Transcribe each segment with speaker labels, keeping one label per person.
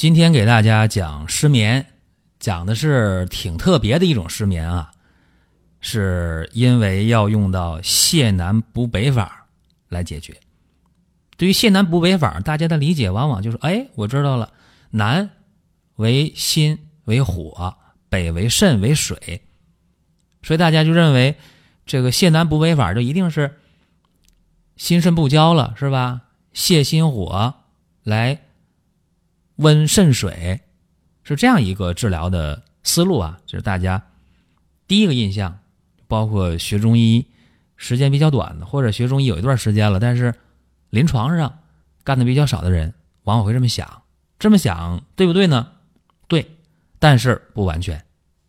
Speaker 1: 今天给大家讲失眠，讲的是挺特别的一种失眠啊，是因为要用到泻南补北法来解决。对于泻南补北法，大家的理解往往就是：哎，我知道了，南为心为火，北为肾为水，所以大家就认为这个泻南补北法就一定是心肾不交了，是吧？泻心火来。温肾水是这样一个治疗的思路啊，就是大家第一个印象，包括学中医时间比较短的，或者学中医有一段时间了，但是临床上干的比较少的人，往往会这么想，这么想对不对呢？对，但是不完全。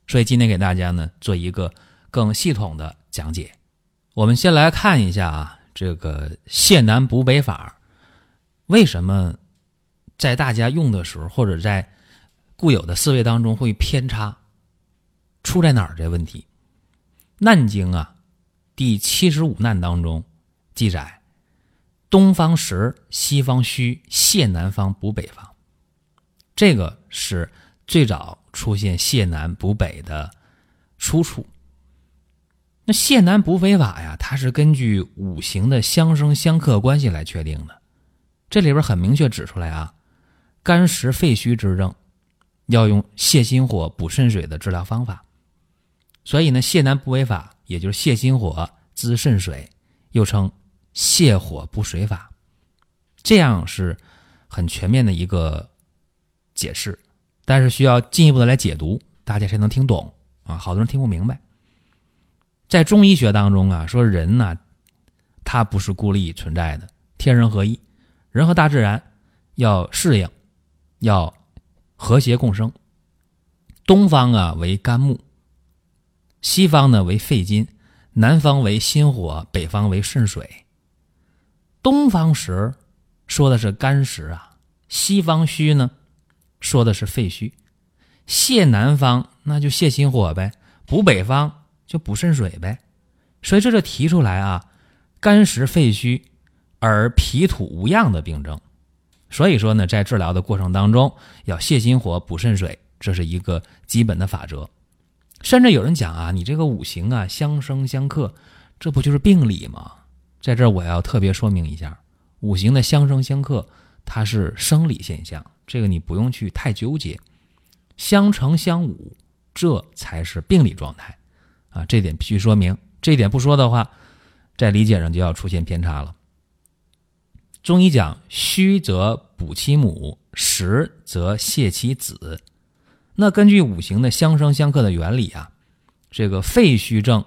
Speaker 1: 所以今天给大家呢做一个更系统的讲解。我们先来看一下啊，这个泻南补北法为什么？在大家用的时候，或者在固有的思维当中会偏差，出在哪儿？这问题，《难经》啊，第七十五难当中记载：东方实，西方虚，泻南方补北方。这个是最早出现泻南补北的出处。那泻南补北法呀，它是根据五行的相生相克关系来确定的。这里边很明确指出来啊。肝实肺虚之症，要用泻心火补肾水的治疗方法。所以呢，泻南补北法也就是泻心火滋肾水，又称泻火补水法。这样是很全面的一个解释，但是需要进一步的来解读，大家才能听懂啊。好多人听不明白。在中医学当中啊，说人呢，他不是孤立存在的，天人合一，人和大自然要适应。要和谐共生。东方啊为肝木，西方呢为肺金，南方为心火，北方为肾水。东方实说的是肝实啊，西方虚呢说的是肺虚。泻南方那就泻心火呗，补北方就补肾水呗。所以这就提出来啊，肝实肺虚而脾土无恙的病症。所以说呢，在治疗的过程当中，要泻心火、补肾水，这是一个基本的法则。甚至有人讲啊，你这个五行啊相生相克，这不就是病理吗？在这儿我要特别说明一下，五行的相生相克，它是生理现象，这个你不用去太纠结。相成相侮，这才是病理状态啊，这点必须说明。这点不说的话，在理解上就要出现偏差了。中医讲虚则补其母，实则泻其子。那根据五行的相生相克的原理啊，这个肺虚症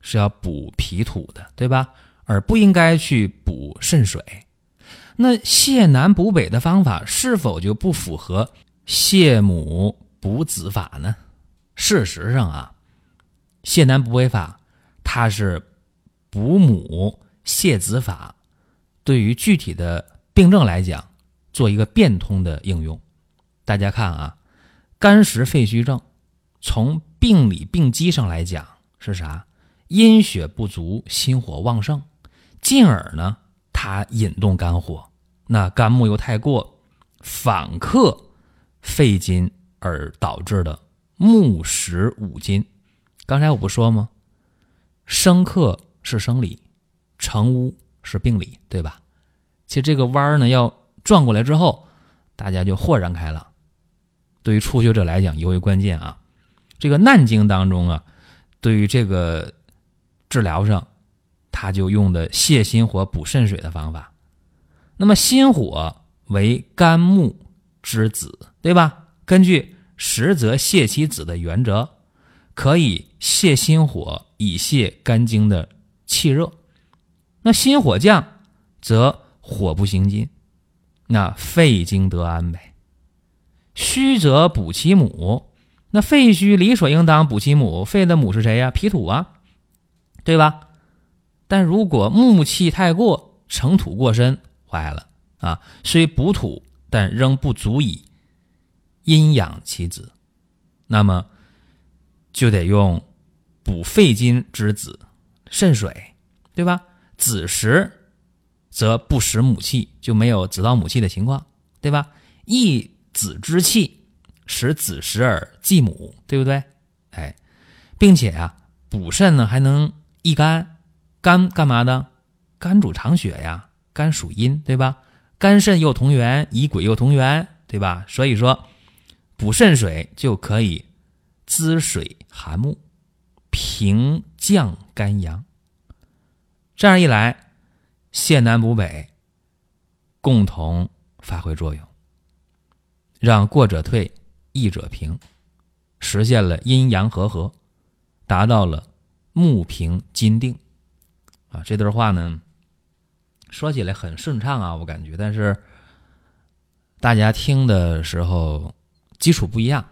Speaker 1: 是要补脾土的，对吧？而不应该去补肾水。那泻南补北的方法是否就不符合泻母补子法呢？事实上啊，泻南补北法它是补母泻子法。对于具体的病症来讲，做一个变通的应用。大家看啊，肝实肺虚症，从病理病机上来讲是啥？阴血不足，心火旺盛，进而呢，它引动肝火，那肝木又太过，反克肺金，而导致的木实五金。刚才我不说吗？生克是生理，成污。是病理，对吧？其实这个弯儿呢，要转过来之后，大家就豁然开朗。对于初学者来讲尤为关键啊。这个《难经》当中啊，对于这个治疗上，他就用的泻心火、补肾水的方法。那么心火为肝木之子，对吧？根据实则泻其子的原则，可以泻心火，以泻肝经的气热。那心火降，则火不行金，那肺经得安呗。虚则补其母，那肺虚理所应当补其母。肺的母是谁呀？脾土啊，对吧？但如果木气太过，成土过深，坏了啊！虽补土，但仍不足以阴养其子，那么就得用补肺金之子肾水，对吧？子时则不食母气，就没有子到母气的情况，对吧？益子之气，使子时而继母，对不对？哎，并且啊，补肾呢还能益肝，肝干嘛的？肝主藏血呀，肝属阴，对吧？肝肾又同源，乙癸又同源，对吧？所以说，补肾水就可以滋水涵木，平降肝阳。这样一来，泻南补北，共同发挥作用。让过者退，益者平，实现了阴阳和合，达到了木平金定。啊，这段话呢，说起来很顺畅啊，我感觉，但是大家听的时候基础不一样，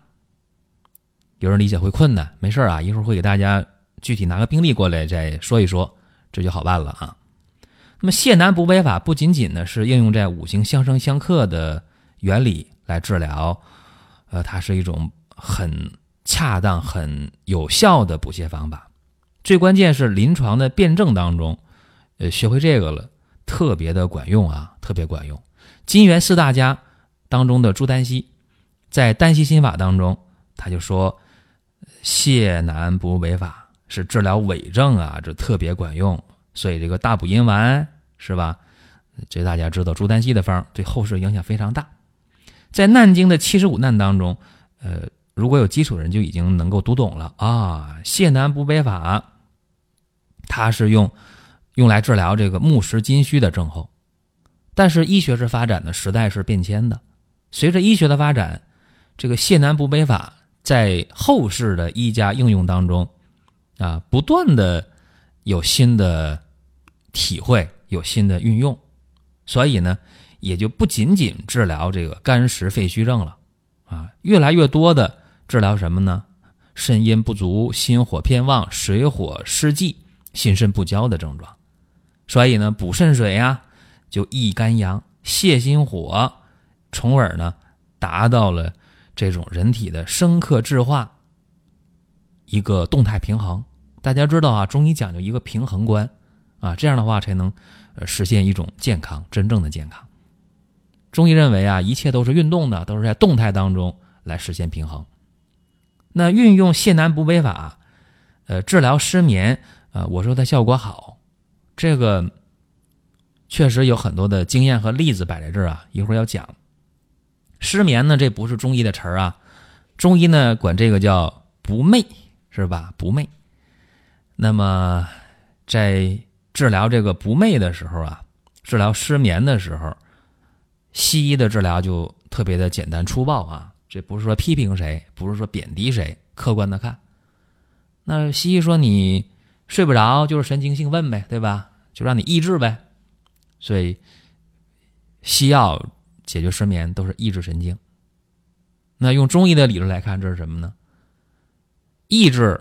Speaker 1: 有人理解会困难。没事啊，一会儿会给大家具体拿个病例过来再说一说，这就好办了啊。那么泻南补北法不仅仅呢是应用在五行相生相克的原理。来治疗，呃，它是一种很恰当、很有效的补泻方法。最关键是临床的辩证当中，呃，学会这个了，特别的管用啊，特别管用。金元四大家当中的朱丹溪，在丹溪心法当中，他就说，泻南补北法是治疗痿症啊，这特别管用。所以这个大补阴丸是吧？这大家知道，朱丹溪的方对后世影响非常大。在《难经》的七十五难当中，呃，如果有基础的人就已经能够读懂了啊。泻南补北法，它是用用来治疗这个木实金虚的症候。但是医学是发展的，时代是变迁的。随着医学的发展，这个泻南补北法在后世的医家应用当中啊，不断的有新的体会，有新的运用。所以呢。也就不仅仅治疗这个肝实肺虚症了，啊，越来越多的治疗什么呢？肾阴不足、心火偏旺、水火失济、心肾不交的症状。所以呢，补肾水呀，就益肝阳、泻心火，从而呢，达到了这种人体的生克制化一个动态平衡。大家知道啊，中医讲究一个平衡观啊，这样的话才能呃实现一种健康，真正的健康。中医认为啊，一切都是运动的，都是在动态当中来实现平衡。那运用泻南补北法，呃，治疗失眠，呃，我说它效果好，这个确实有很多的经验和例子摆在这儿啊，一会儿要讲。失眠呢，这不是中医的词儿啊，中医呢管这个叫不寐，是吧？不寐。那么在治疗这个不寐的时候啊，治疗失眠的时候。西医的治疗就特别的简单粗暴啊，这不是说批评谁，不是说贬低谁，客观的看。那西医说你睡不着就是神经兴奋呗，对吧？就让你抑制呗。所以西药解决失眠都是抑制神经。那用中医的理论来看，这是什么呢？抑制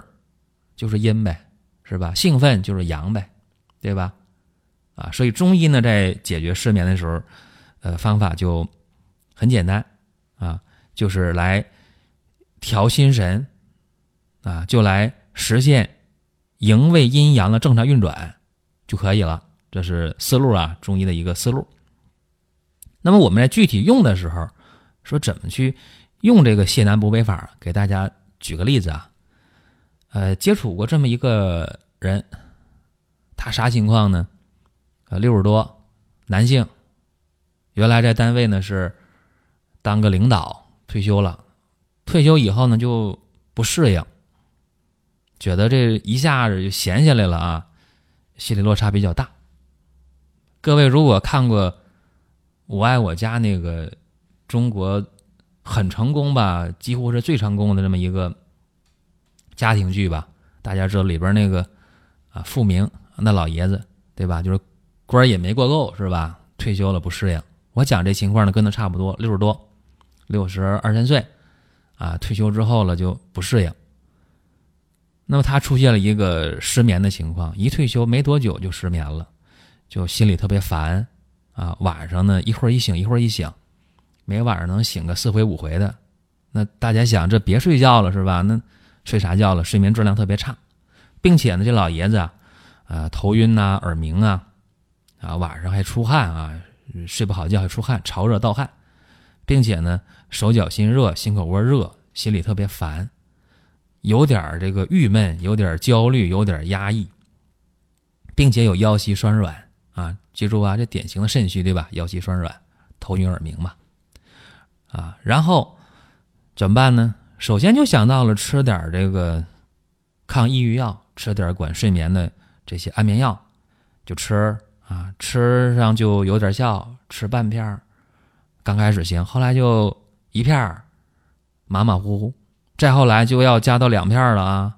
Speaker 1: 就是阴呗，是吧？兴奋就是阳呗，对吧？啊，所以中医呢在解决失眠的时候。呃，方法就很简单啊，就是来调心神啊，就来实现营卫阴阳的正常运转就可以了。这是思路啊，中医的一个思路。那么我们在具体用的时候，说怎么去用这个泻南补北法？给大家举个例子啊，呃，接触过这么一个人，他啥情况呢？呃，六十多，男性。原来在单位呢是当个领导，退休了，退休以后呢就不适应，觉得这一下子就闲下来了啊，心理落差比较大。各位如果看过《我爱我家》那个中国很成功吧，几乎是最成功的这么一个家庭剧吧，大家知道里边那个啊富明那老爷子对吧？就是官也没过够是吧？退休了不适应。我讲这情况呢，跟他差不多，六十多，六十二三岁，啊，退休之后了就不适应。那么他出现了一个失眠的情况，一退休没多久就失眠了，就心里特别烦，啊，晚上呢一会儿一醒一会儿一醒，每晚上能醒个四回五回的。那大家想，这别睡觉了是吧？那睡啥觉了？睡眠质量特别差，并且呢，这老爷子啊，啊，头晕呐，耳鸣啊，啊，晚上还出汗啊，睡不好觉还出汗，潮热盗汗，并且呢，手脚心热，心口窝热，心里特别烦，有点这个郁闷，有点焦虑，有点压抑，并且有腰膝酸软啊，记住啊，这典型的肾虚对吧？腰膝酸软，头晕耳鸣嘛，啊，然后。怎么办呢？首先就想到了吃点这个抗抑郁药，吃点管睡眠的这些安眠药，就吃啊，吃上就有点效，吃半片儿刚开始行，后来就一片儿马马虎虎，再后来就要加到两片了啊。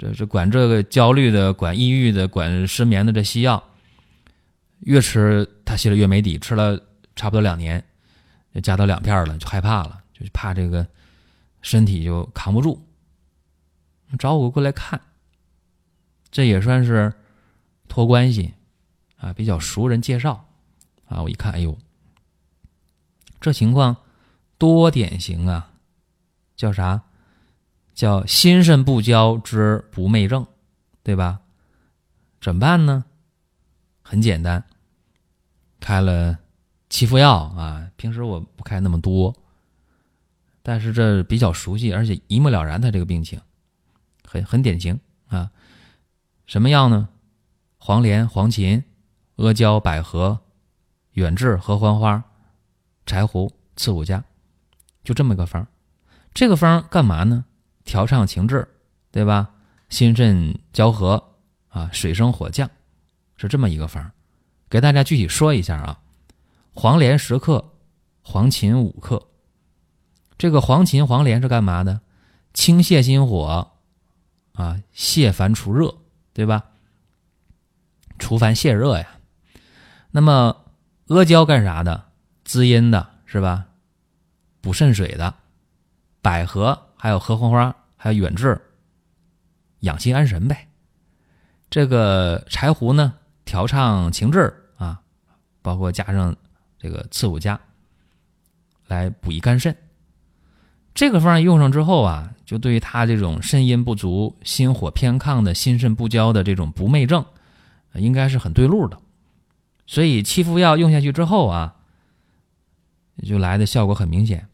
Speaker 1: 这这管这个焦虑的、管抑郁的、管失眠的这西药，越吃他心里越没底，吃了差不多两年，加到两片了，就害怕了。就怕这个身体就扛不住，找我过来看，这也算是托关系啊，比较熟人介绍啊。我一看，哎呦，这情况多典型啊！叫啥？叫心肾不交之不寐症，对吧？怎么办呢？很简单，开了七副药啊。平时我不开那么多。但是这比较熟悉，而且一目了然，他这个病情很很典型啊。什么药呢？黄连、黄芩、阿胶、百合、远志、合欢花、柴胡、刺五加，就这么一个方这个方干嘛呢？调畅情志，对吧？心肾交合啊，水生火降，是这么一个方给大家具体说一下啊。黄连十克，黄芩五克。这个黄芩、黄连是干嘛的？清泻心火，啊，泻烦除热，对吧？除烦泻热呀。那么阿胶干啥的？滋阴的，是吧？补肾水的。百合还有合欢花还有远志，养心安神呗。这个柴胡呢，调畅情志啊，包括加上这个刺五加，来补益肝肾。这个方案用上之后啊，就对于他这种肾阴不足、心火偏亢的心肾不交的这种不寐症，应该是很对路的。所以七副药用下去之后啊，就来的效果很明显。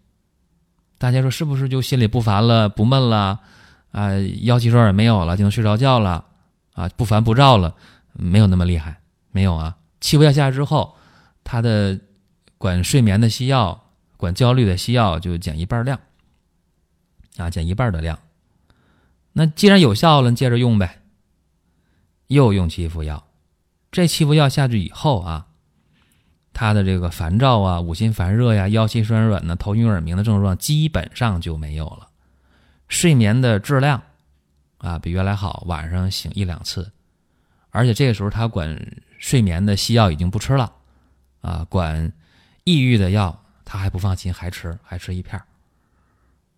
Speaker 1: 大家说是不是就心里不烦了、不闷了啊？腰膝酸也没有了，就能睡着觉了啊？不烦不躁了？没有那么厉害，没有啊。七副药下之后，他的管睡眠的西药、管焦虑的西药就减一半量。啊，减一半的量。那既然有效了，接着用呗。又用七副药，这七副药下去以后啊，他的这个烦躁啊、五心烦热呀、腰膝酸软呢、头晕耳鸣的症状基本上就没有了。睡眠的质量啊，比原来好，晚上醒一两次。而且这个时候他管睡眠的西药已经不吃了，啊，管抑郁的药他还不放心，还吃，还吃一片儿。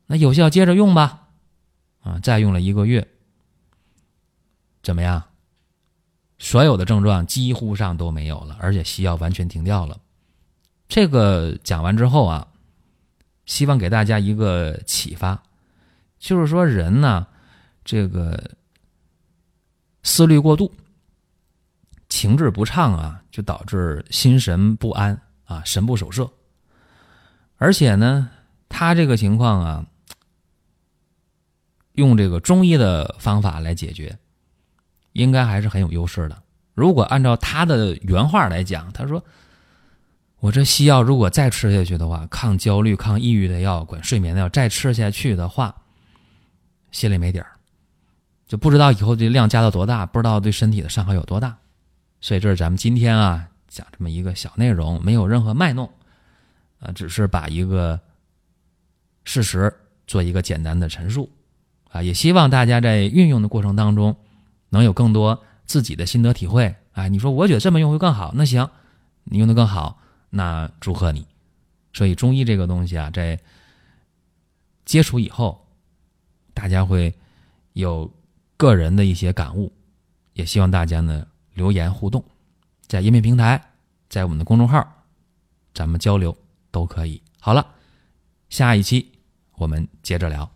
Speaker 1: 那有效，接着用吧，啊，再用了一个月，怎么样？所有的症状几乎上都没有了，而且西药完全停掉了。这个讲完之后啊，希望给大家一个启发，就是说人呢，这个思虑过度，情志不畅啊，就导致心神不安啊，神不守舍。而且呢，他这个情况啊。用这个中医的方法来解决，应该还是很有优势的。如果按照他的原话来讲，他说：“我这西药如果再吃下去的话，抗焦虑、抗抑郁的药、管睡眠的药再吃下去的话，心里没底儿，就不知道以后这量加到多大，不知道对身体的伤害有多大。”所以这是咱们今天啊讲这么一个小内容，没有任何卖弄，啊，只是把一个事实做一个简单的陈述。啊，也希望大家在运用的过程当中，能有更多自己的心得体会。啊，你说我觉得这么用会更好，那行，你用的更好，那祝贺你。所以中医这个东西啊，在接触以后，大家会有个人的一些感悟，也希望大家呢留言互动，在音频平台，在我们的公众号，咱们交流都可以。好了，下一期我们接着聊。